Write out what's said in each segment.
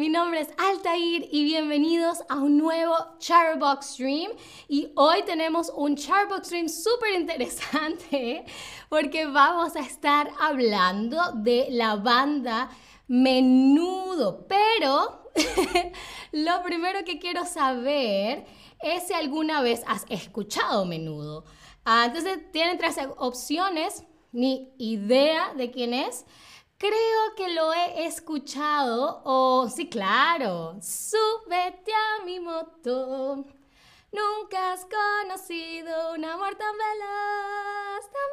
mi nombre es Altair y bienvenidos a un nuevo Charbox Stream. Y hoy tenemos un Charbox Stream súper interesante porque vamos a estar hablando de la banda Menudo. Pero lo primero que quiero saber es si alguna vez has escuchado Menudo. Ah, entonces tienen tres opciones, ni idea de quién es. Creo que lo he escuchado o sí, claro. Súbete a mi moto. Nunca has conocido un amor tan veloz, tan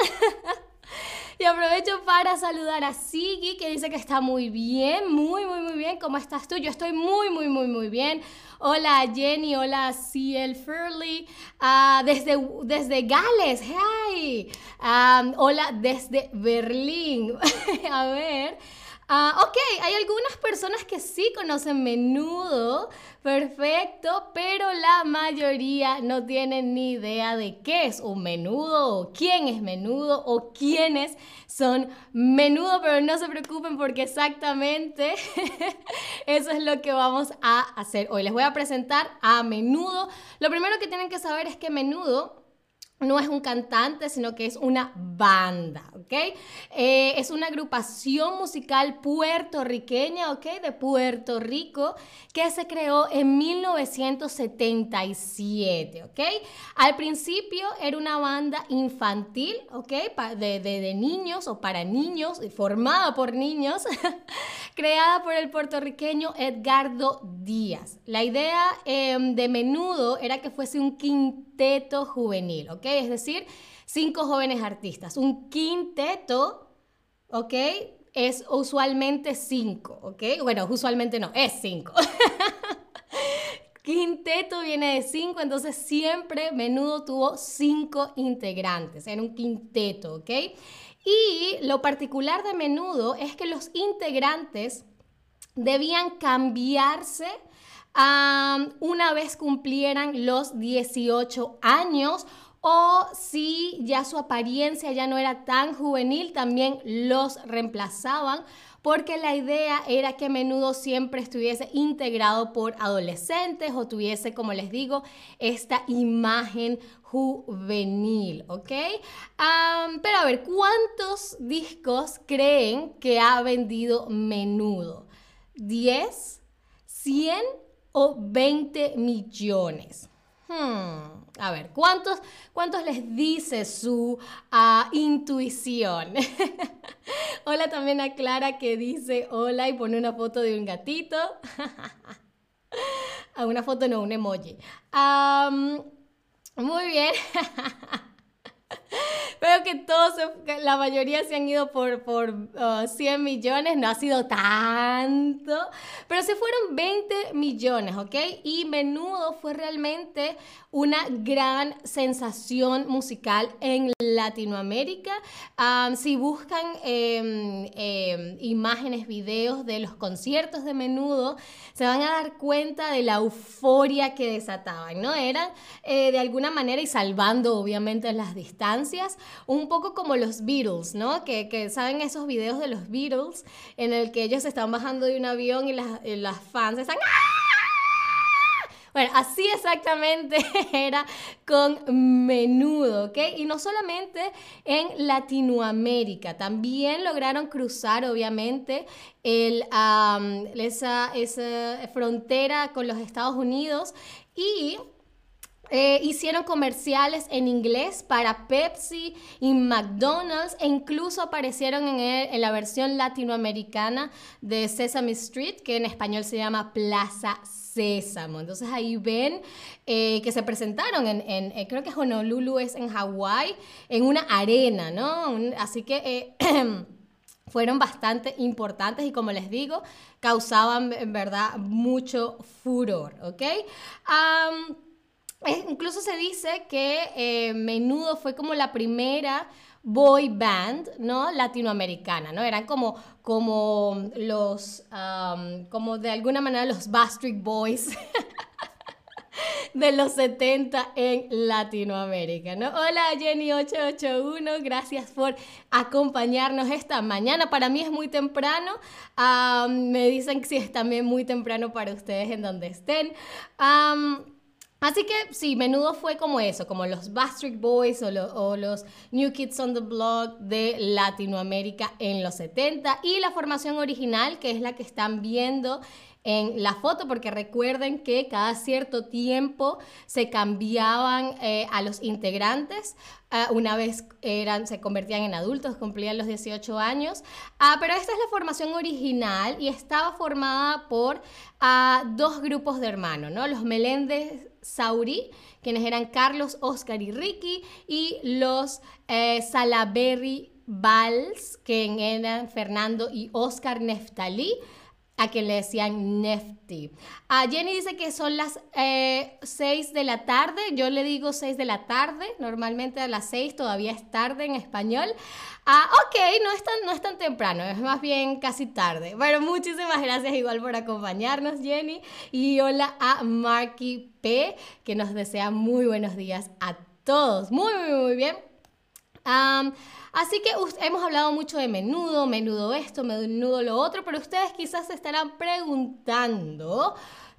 veloz. y aprovecho para saludar a Sigi, que dice que está muy bien, muy, muy, muy bien. ¿Cómo estás tú? Yo estoy muy, muy, muy, muy bien. Hola Jenny, hola CL Furley, uh, desde, desde Gales, hey. Um, hola desde Berlín. a ver. Uh, ok, hay algunas personas que sí conocen menudo, perfecto, pero la mayoría no tienen ni idea de qué es un menudo, o quién es menudo, o quiénes son menudo, pero no se preocupen porque exactamente eso es lo que vamos a hacer hoy. Les voy a presentar a menudo. Lo primero que tienen que saber es que menudo no es un cantante, sino que es una banda, ¿ok? Eh, es una agrupación musical puertorriqueña, ¿ok? De Puerto Rico, que se creó en 1977, ¿ok? Al principio era una banda infantil, ¿ok? De, de niños o para niños, formada por niños, creada por el puertorriqueño Edgardo Díaz. La idea em, de menudo era que fuese un quinteto juvenil, ¿ok? Es decir, cinco jóvenes artistas. Un quinteto, ¿ok? Es usualmente cinco, ¿ok? Bueno, usualmente no, es cinco. Quinteto viene de cinco, entonces siempre menudo tuvo cinco integrantes, era un quinteto, ¿ok? Y lo particular de menudo es que los integrantes debían cambiarse una vez cumplieran los 18 años o si ya su apariencia ya no era tan juvenil, también los reemplazaban porque la idea era que menudo siempre estuviese integrado por adolescentes o tuviese, como les digo, esta imagen juvenil, ¿ok? pero a ver, ¿cuántos discos creen que ha vendido menudo? ¿10? ¿100 o 20 millones? Hmm, a ver, ¿cuántos, ¿cuántos les dice su ah, intuición? hola también a Clara que dice hola y pone una foto de un gatito. a una foto no, un emoji. muy bien. Veo que todos, la mayoría se han ido por, por 100 uh, millones, no ha sido tanto, pero se fueron 20 millones, ¿ok? Y Menudo fue realmente una gran sensación musical en Latinoamérica. si buscan em, em, imágenes, videos de los conciertos de menudo, se van a dar cuenta de la euforia que desataban, ¿no? Eran eh, de alguna manera, y salvando obviamente las distancias, un poco como los Beatles, ¿no? Que, saben esos videos de los Beatles en el que ellos están bajando de un avión y las, fans están... ¡Ah! Bueno, así exactamente era con menudo, ¿ok? Y no solamente en Latinoamérica, también lograron cruzar, obviamente, esa, esa frontera con los Estados Unidos y eh, hicieron comerciales en inglés para Pepsi y McDonald's e incluso aparecieron en, en, la versión latinoamericana de Sesame Street, que en español se llama Plaza Sésamo. Entonces ahí ven eh, que se presentaron en, eh, creo que Honolulu es en Hawái, en una arena, ¿no? así que... Fueron bastante importantes y como les digo, causaban en verdad mucho furor, ¿ok? Incluso se dice que Menudo fue como la primera boy band, ¿no? Latinoamericana, ¿no? Eran como, como los, como de alguna manera los Bastard Boys de los 70 en Latinoamérica, ¿no? Hola Jenny881, gracias por acompañarnos esta mañana. Para mí es muy temprano, me dicen que sí es también muy temprano para ustedes en donde estén. Así que sí, menudo fue como eso, como los Backstreet Boys o, o, los New Kids on the Block de Latinoamérica en los 70 y la formación original, que es la que están viendo en la foto, porque recuerden que cada cierto tiempo se cambiaban eh, a los integrantes. Ah, una vez eran, se convertían en adultos, cumplían los 18 años. Ah, pero esta es la formación original y estaba formada por ah, dos grupos de hermanos, ¿no? Los Meléndez Sauri, quienes eran Carlos, Oscar y Ricky, y los eh, Salaberry Valls, que eran Fernando y Oscar Neftalí a quien le decían Nefty. A Jenny dice que son las 6 eh, de la tarde, yo le digo 6 de la tarde, normalmente a las 6 todavía es tarde en español. Ah, ok, no es, tan, no es tan temprano, es más bien casi tarde. Bueno, muchísimas gracias igual por acompañarnos, Jenny. Y hola a Marky P, que nos desea muy buenos días a todos. Muy, muy, muy bien. Así que hemos hablado mucho de menudo, menudo esto, menudo lo otro, pero ustedes quizás se estarán preguntando,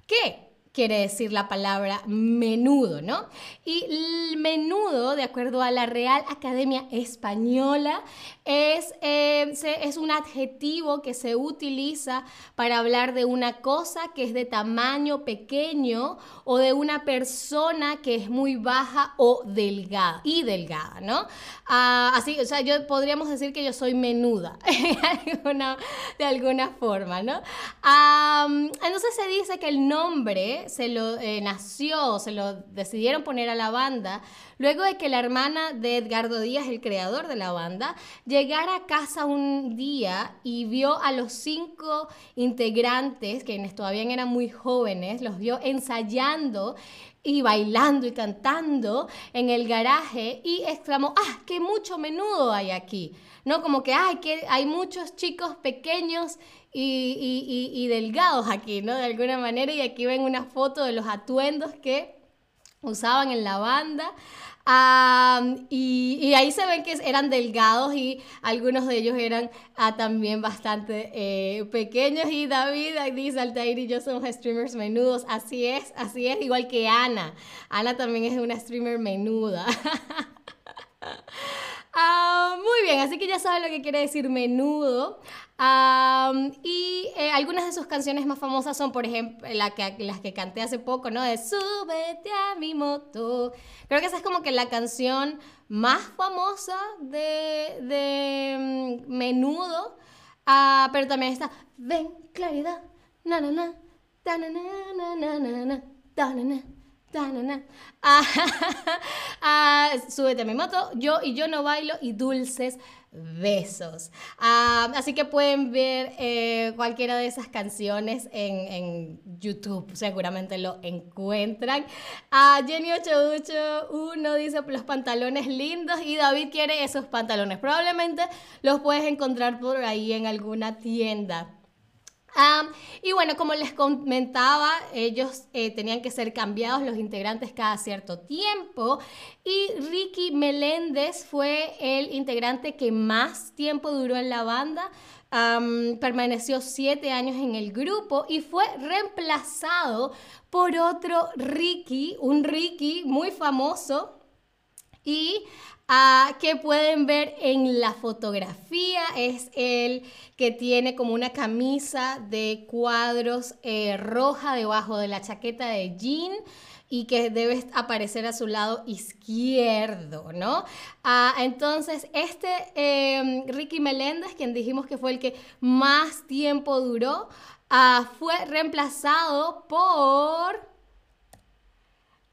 ¿qué? Quiere decir la palabra menudo, ¿no? Y el menudo, de acuerdo a la Real Academia Española, es, eh, es un adjetivo que se utiliza para hablar de una cosa que es de tamaño pequeño o de una persona que es muy baja o delgada y delgada, ¿no? Ah, así, o sea, yo podríamos decir que yo soy menuda de alguna forma, ¿no? entonces se dice que el nombre se lo eh, nació, se lo decidieron poner a la banda luego de que la hermana de Edgardo Díaz, el creador de la banda, llegara a casa un día y vio a los cinco integrantes, quienes todavía eran muy jóvenes, los vio ensayando y bailando y cantando en el garaje y exclamó, ¡ah, qué mucho menudo hay aquí! ¿No? Como que, ¡ay, que hay muchos chicos pequeños y, delgados aquí, ¿no? De alguna manera, y aquí ven una foto de los atuendos que usaban en la banda. Y, ahí se ven que eran delgados y algunos de ellos eran ah, también bastante eh, pequeños. Y David dice, Altair y yo somos streamers menudos. Así es, así es, igual que Ana. Ana también es una streamer menuda. Ah, muy así que ya saben lo que quiere decir menudo y eh, algunas de sus canciones más famosas son, por ejemplo, la que, las que canté hace poco, ¿no? De Súbete a mi moto. Creo que esa es como que la canción más famosa de, de mm, Menudo. Uh, pero también está Ven, claridad, na na, na na na na na na, na Ah, súbete a mi moto, yo y yo no bailo y dulces besos. Ah, así que pueden ver eh, cualquiera de esas canciones en, YouTube, seguramente lo encuentran. Ah, Jenny881 dice los pantalones lindos y David quiere esos pantalones. Probablemente los puedes encontrar por ahí en alguna tienda y bueno, como les comentaba, ellos eh, tenían que ser cambiados los integrantes cada cierto tiempo y Ricky Meléndez fue el integrante que más tiempo duró en la banda. permaneció siete años en el grupo y fue reemplazado por otro Ricky, un Ricky muy famoso y que pueden ver en la fotografía es el que tiene como una camisa de cuadros eh, roja debajo de la chaqueta de jean y que debe aparecer a su lado izquierdo, ¿no? Ah, entonces, este em, Ricky Meléndez, quien dijimos que fue el que más tiempo duró, ah, fue reemplazado por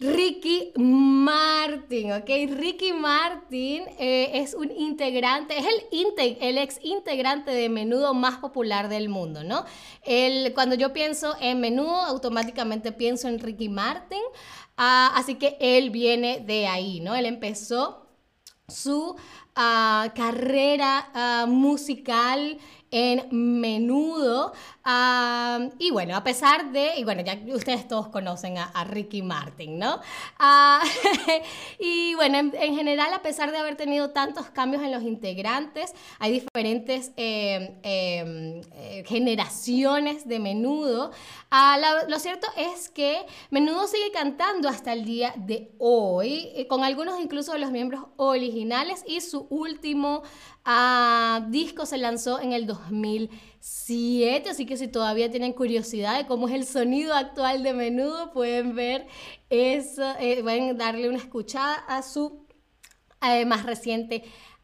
Ricky Martin, ¿ok? Ricky Martin eh, es un integrante, es el, el ex integrante de Menudo más popular del mundo, ¿no? El, cuando yo pienso en Menudo, automáticamente pienso en Ricky Martin, ah, así que él viene de ahí, ¿no? Él empezó su ah, carrera musical en menudo. y bueno, a pesar de, y bueno, ya ustedes todos conocen a, Ricky Martin, ¿no? Y bueno, en, general, a pesar de haber tenido tantos cambios en los integrantes, hay diferentes em, em, eh, generaciones de menudo. Lo cierto es que menudo sigue cantando hasta el día de hoy, eh, con algunos incluso de los miembros originales y su último ah, disco se lanzó en el 2007, así que si todavía tienen curiosidad de cómo es el sonido actual de menudo, pueden ver eso, eh, pueden darle una escuchada a su eh, más reciente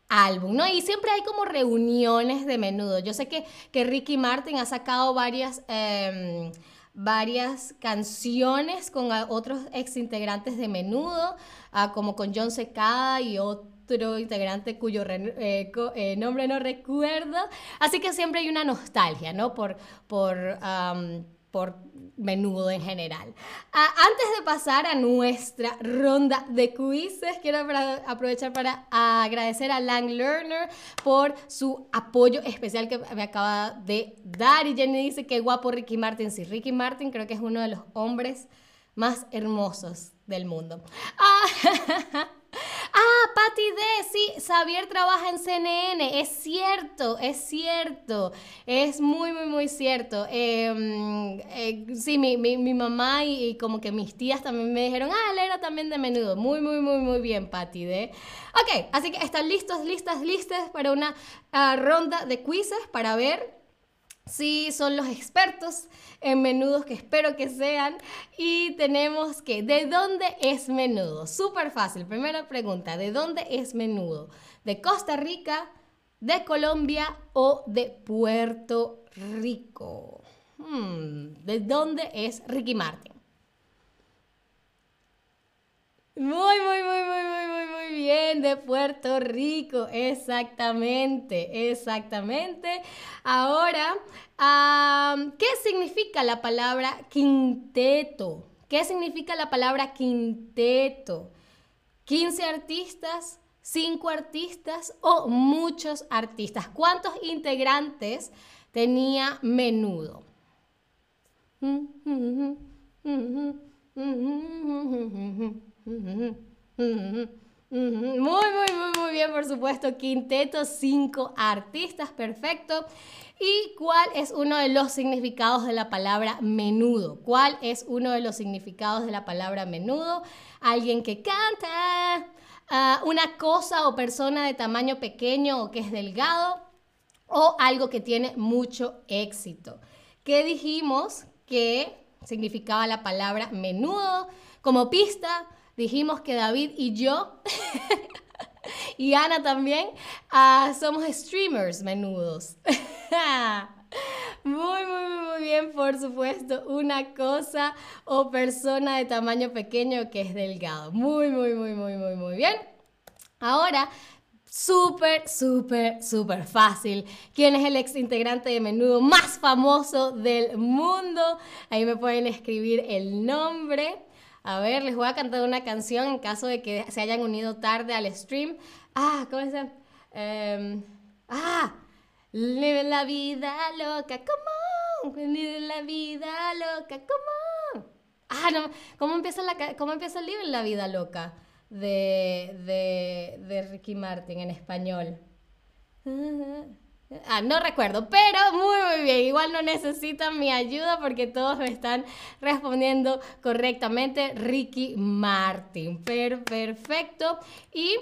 álbum, ¿no? Y siempre hay como reuniones de menudo. Yo sé que, que Ricky Martin ha sacado varias... Em, varias canciones con otros ex integrantes de Menudo, ah, como con John Secada y integrante cuyo eh, eh, nombre no recuerdo. Así que siempre hay una nostalgia, ¿no? Por, por por menudo en general. Ah, antes de pasar a nuestra ronda de quizzes, quiero aprovechar para agradecer a Lang Lerner por su apoyo especial que me acaba de dar. Y Jenny dice que guapo Ricky Martin. Sí, Ricky Martin creo que es uno de los hombres más hermosos del mundo. Ah, Ah, Patti D, sí, Xavier trabaja en CNN, es cierto, es cierto, es muy, muy, muy cierto. Em, eh, sí, mi, mamá y, como que mis tías también me dijeron, ah, él era también de menudo. Muy, muy, muy, muy bien, Patti D. Ok, así que están listos, listas, listas para una ah, ronda de quizzes para ver Sí, son los expertos en menudos que espero que sean. Y tenemos que, ¿de dónde es menudo? Súper fácil. Primera pregunta, ¿de dónde es menudo? ¿De Costa Rica, de Colombia o de Puerto Rico? Hmm, ¿De dónde es Ricky Martin? Muy, muy, muy, muy, muy, muy, de Puerto Rico, exactamente, exactamente. Ahora, ¿qué significa la palabra quinteto? ¿Qué significa la palabra quinteto? ¿15 artistas? ¿5 artistas o muchos artistas? ¿Cuántos integrantes tenía menudo? Muy, muy, muy, muy bien, por supuesto. Quinteto, cinco artistas, perfecto. ¿Y cuál es uno de los significados de la palabra menudo? ¿Cuál es uno de los significados de la palabra menudo? Alguien que canta, ah, una cosa o persona de tamaño pequeño o que es delgado, o algo que tiene mucho éxito. ¿Qué dijimos que significaba la palabra menudo? Como pista, dijimos que David y yo, y Ana también, ah, somos streamers menudos. Muy, muy, muy bien, por supuesto. Una cosa o persona de tamaño pequeño que es delgado. Muy, muy, muy, muy, muy, muy bien. Ahora, súper, súper, súper fácil. ¿Quién es el ex integrante de menudo más famoso del mundo? Ahí me pueden escribir el nombre. A ver, les voy a cantar una canción en caso de que se hayan unido tarde al stream. Ah, ¿cómo se? Em, ah, live la vida loca, come on, live la vida loca, come on. Ah, no, ¿cómo empieza, la, cómo empieza el la vida loca de, de, de Ricky Martin en español? Ah, no recuerdo, pero muy, muy bien. Igual no necesitan mi ayuda porque todos me están respondiendo correctamente. Ricky Martin. perfecto. Y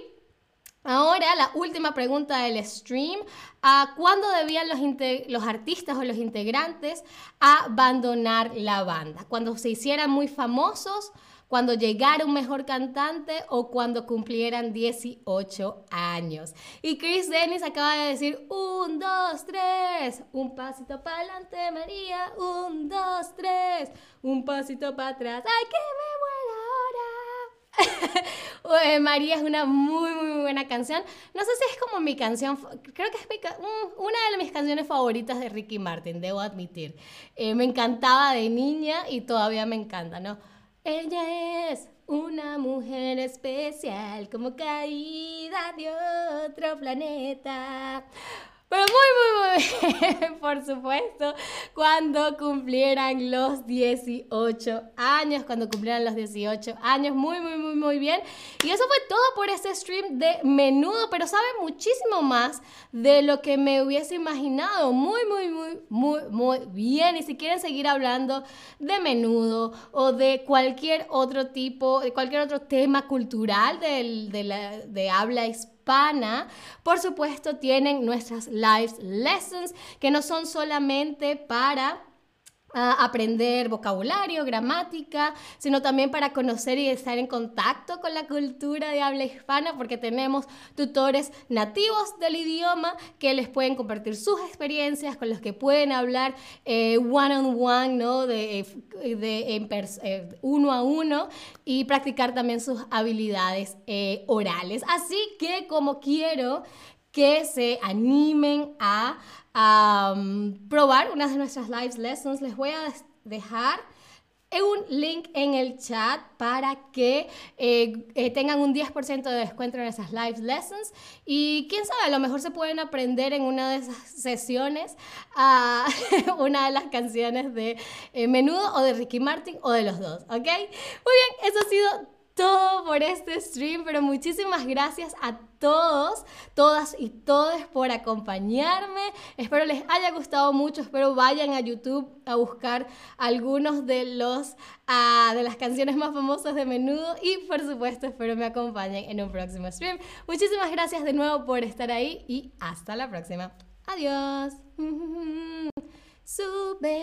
ahora la última pregunta del stream. ¿A ¿Cuándo debían los, los artistas o los integrantes abandonar la banda? ¿Cuando se hicieran muy famosos? Cuando llegara un mejor cantante o cuando cumplieran 18 años. Y Chris Dennis acaba de decir, un, dos, tres, un pasito para adelante María, un, dos, tres, un pasito para atrás, ¡ay que me muero ahora! María es una muy, muy buena canción. No sé si es como mi canción, creo que es una de mis canciones favoritas de Ricky Martin, debo admitir. Eh, me encantaba de niña y todavía me encanta, ¿no? Ella es una mujer especial, como caída de otro planeta. Pero muy, muy, muy por supuesto, cuando cumplieran los 18 años, cuando cumplieran los 18 años, muy, muy, muy, muy bien. Y eso fue todo por este stream de menudo, pero sabe muchísimo más de lo que me hubiese imaginado. Muy, muy, muy, muy, muy bien. Y si quieren seguir hablando de menudo o de cualquier otro tipo, de cualquier otro tema cultural de, de, la, de habla hispana, por supuesto, tienen nuestras live lessons, que no son solamente para aprender vocabulario, gramática, sino también para conocer y estar en contacto con la cultura de habla hispana, porque tenemos tutores nativos del idioma que les pueden compartir sus experiencias, con los que pueden hablar eh, one on one, ¿no? De, eh, de eh, uno a uno y practicar también sus habilidades orales. Así que como quiero que se animen a probar una de nuestras live lessons. Les voy a dejar un link en el chat para que eh, eh, tengan un 10% de descuento en esas live lessons y quién sabe, a lo mejor se pueden aprender en una de esas sesiones a una de las canciones de eh, Menudo o de Ricky Martin o de los dos, ¿ok? Muy bien, eso ha sido todo por este stream, pero muchísimas gracias a todos, todas y todos por acompañarme. Espero les haya gustado mucho, espero vayan a YouTube a buscar algunos de los uh, de las canciones más famosas de Menudo y por supuesto espero me acompañen en un próximo stream. Muchísimas gracias de nuevo por estar ahí y hasta la próxima. Adiós. Sube